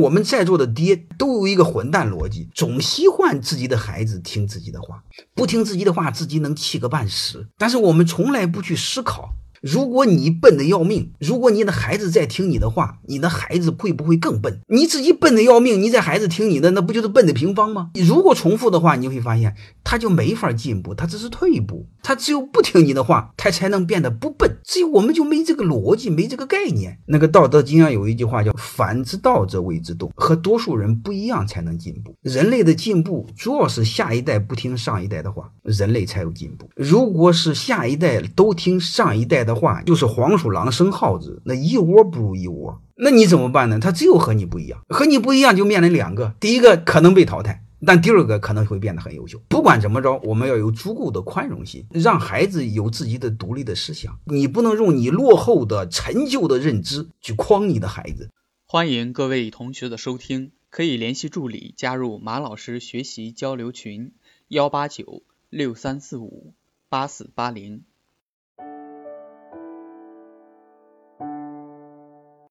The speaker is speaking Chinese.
我们在座的爹都有一个混蛋逻辑，总希望自己的孩子听自己的话，不听自己的话，自己能气个半死。但是我们从来不去思考。如果你笨的要命，如果你的孩子在听你的话，你的孩子会不会更笨？你自己笨的要命，你在孩子听你的，那不就是笨的平方吗？如果重复的话，你会发现他就没法进步，他只是退步。他只有不听你的话，他才能变得不笨。所以我们就没这个逻辑，没这个概念。那个《道德经》上有一句话叫“反之道则为之动”，和多数人不一样才能进步。人类的进步主要是下一代不听上一代的话，人类才有进步。如果是下一代都听上一代的，话就是黄鼠狼生耗子，那一窝不如一窝，那你怎么办呢？他只有和你不一样，和你不一样就面临两个，第一个可能被淘汰，但第二个可能会变得很优秀。不管怎么着，我们要有足够的宽容心，让孩子有自己的独立的思想。你不能用你落后的陈旧的认知去框你的孩子。欢迎各位同学的收听，可以联系助理加入马老师学习交流群：幺八九六三四五八四八零。